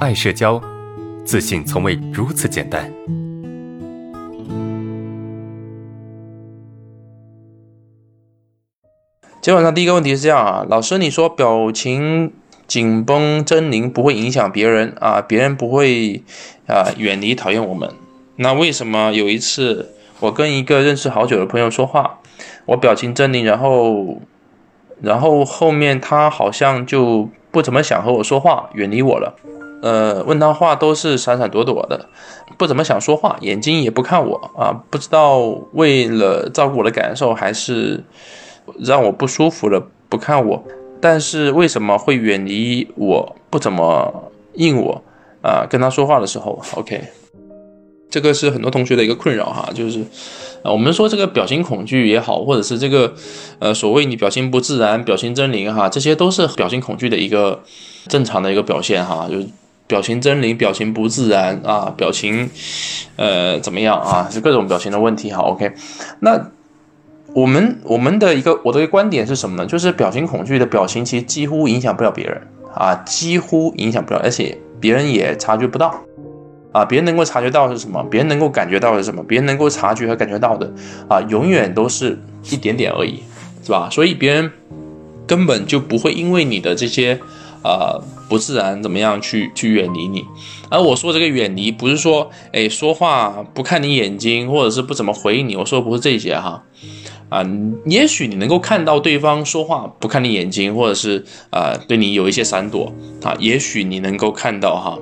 爱社交，自信从未如此简单。今晚上第一个问题是这样啊，老师，你说表情紧绷、狰狞不会影响别人啊，别人不会啊远离、讨厌我们。那为什么有一次我跟一个认识好久的朋友说话，我表情狰狞，然后然后后面他好像就不怎么想和我说话，远离我了。呃，问他话都是闪闪躲躲的，不怎么想说话，眼睛也不看我啊，不知道为了照顾我的感受，还是让我不舒服了不看我。但是为什么会远离我，不怎么应我啊？跟他说话的时候，OK，这个是很多同学的一个困扰哈，就是啊，我们说这个表情恐惧也好，或者是这个呃所谓你表情不自然、表情狰狞哈，这些都是表情恐惧的一个正常的一个表现哈，就是。表情狰狞，表情不自然啊，表情，呃，怎么样啊？是各种表情的问题哈。OK，那我们我们的一个我的一个观点是什么呢？就是表情恐惧的表情其实几乎影响不了别人啊，几乎影响不了，而且别人也察觉不到啊。别人能够察觉到是什么？别人能够感觉到是什么？别人能够察觉和感觉到的啊，永远都是一点点而已，是吧？所以别人根本就不会因为你的这些。呃，不自然怎么样去去远离你？而我说这个远离，不是说哎说话不看你眼睛，或者是不怎么回应你。我说的不是这些哈，啊，也许你能够看到对方说话不看你眼睛，或者是啊对你有一些闪躲啊，也许你能够看到哈。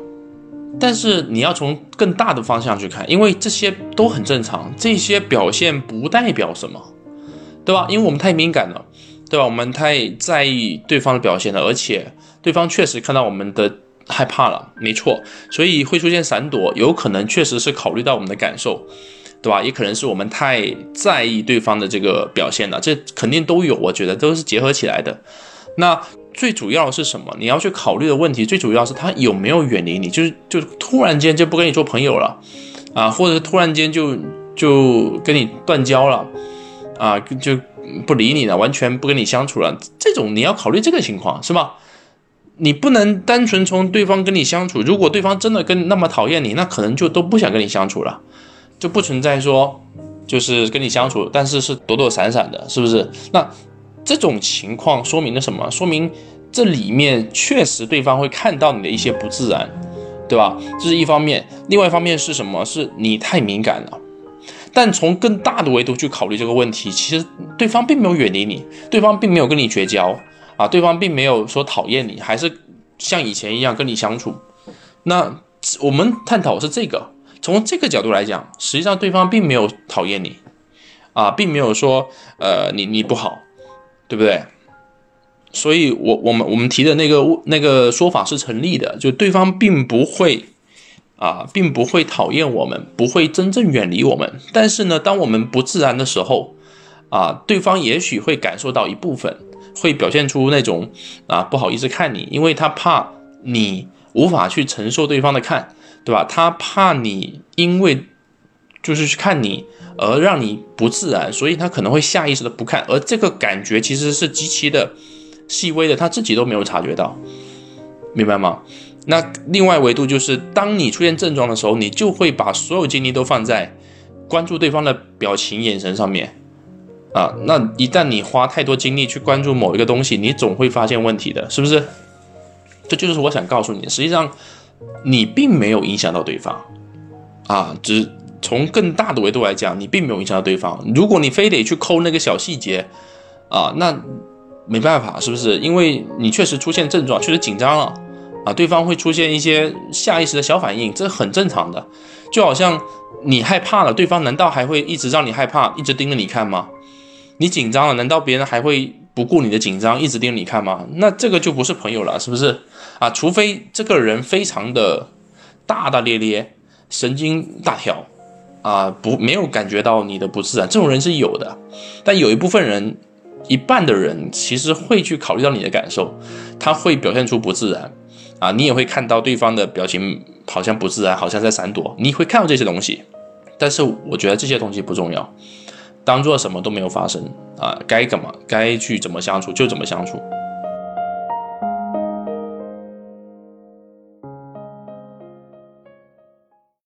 但是你要从更大的方向去看，因为这些都很正常，这些表现不代表什么，对吧？因为我们太敏感了，对吧？我们太在意对方的表现了，而且。对方确实看到我们的害怕了，没错，所以会出现闪躲，有可能确实是考虑到我们的感受，对吧？也可能是我们太在意对方的这个表现了，这肯定都有，我觉得都是结合起来的。那最主要是什么？你要去考虑的问题，最主要是他有没有远离你，就是就突然间就不跟你做朋友了啊，或者突然间就就跟你断交了啊，就不理你了，完全不跟你相处了，这种你要考虑这个情况，是吧？你不能单纯从对方跟你相处，如果对方真的跟那么讨厌你，那可能就都不想跟你相处了，就不存在说就是跟你相处，但是是躲躲闪闪的，是不是？那这种情况说明了什么？说明这里面确实对方会看到你的一些不自然，对吧？这是一方面，另外一方面是什么？是你太敏感了。但从更大的维度去考虑这个问题，其实对方并没有远离你，对方并没有跟你绝交。啊，对方并没有说讨厌你，还是像以前一样跟你相处。那我们探讨是这个，从这个角度来讲，实际上对方并没有讨厌你，啊，并没有说呃你你不好，对不对？所以，我我们我们提的那个那个说法是成立的，就对方并不会啊，并不会讨厌我们，不会真正远离我们。但是呢，当我们不自然的时候，啊，对方也许会感受到一部分。会表现出那种啊不好意思看你，因为他怕你无法去承受对方的看，对吧？他怕你因为就是去看你而让你不自然，所以他可能会下意识的不看，而这个感觉其实是极其的细微的，他自己都没有察觉到，明白吗？那另外维度就是，当你出现症状的时候，你就会把所有精力都放在关注对方的表情、眼神上面。啊，那一旦你花太多精力去关注某一个东西，你总会发现问题的，是不是？这就是我想告诉你，实际上你并没有影响到对方，啊，只从更大的维度来讲，你并没有影响到对方。如果你非得去抠那个小细节，啊，那没办法，是不是？因为你确实出现症状，确实紧张了，啊，对方会出现一些下意识的小反应，这很正常的。就好像你害怕了，对方难道还会一直让你害怕，一直盯着你看吗？你紧张了，难道别人还会不顾你的紧张，一直盯着你看吗？那这个就不是朋友了，是不是啊？除非这个人非常的大大咧咧，神经大条啊，不没有感觉到你的不自然，这种人是有的。但有一部分人，一半的人其实会去考虑到你的感受，他会表现出不自然啊，你也会看到对方的表情好像不自然，好像在闪躲，你会看到这些东西。但是我觉得这些东西不重要。当做什么都没有发生啊！该怎么，该去怎么相处就怎么相处。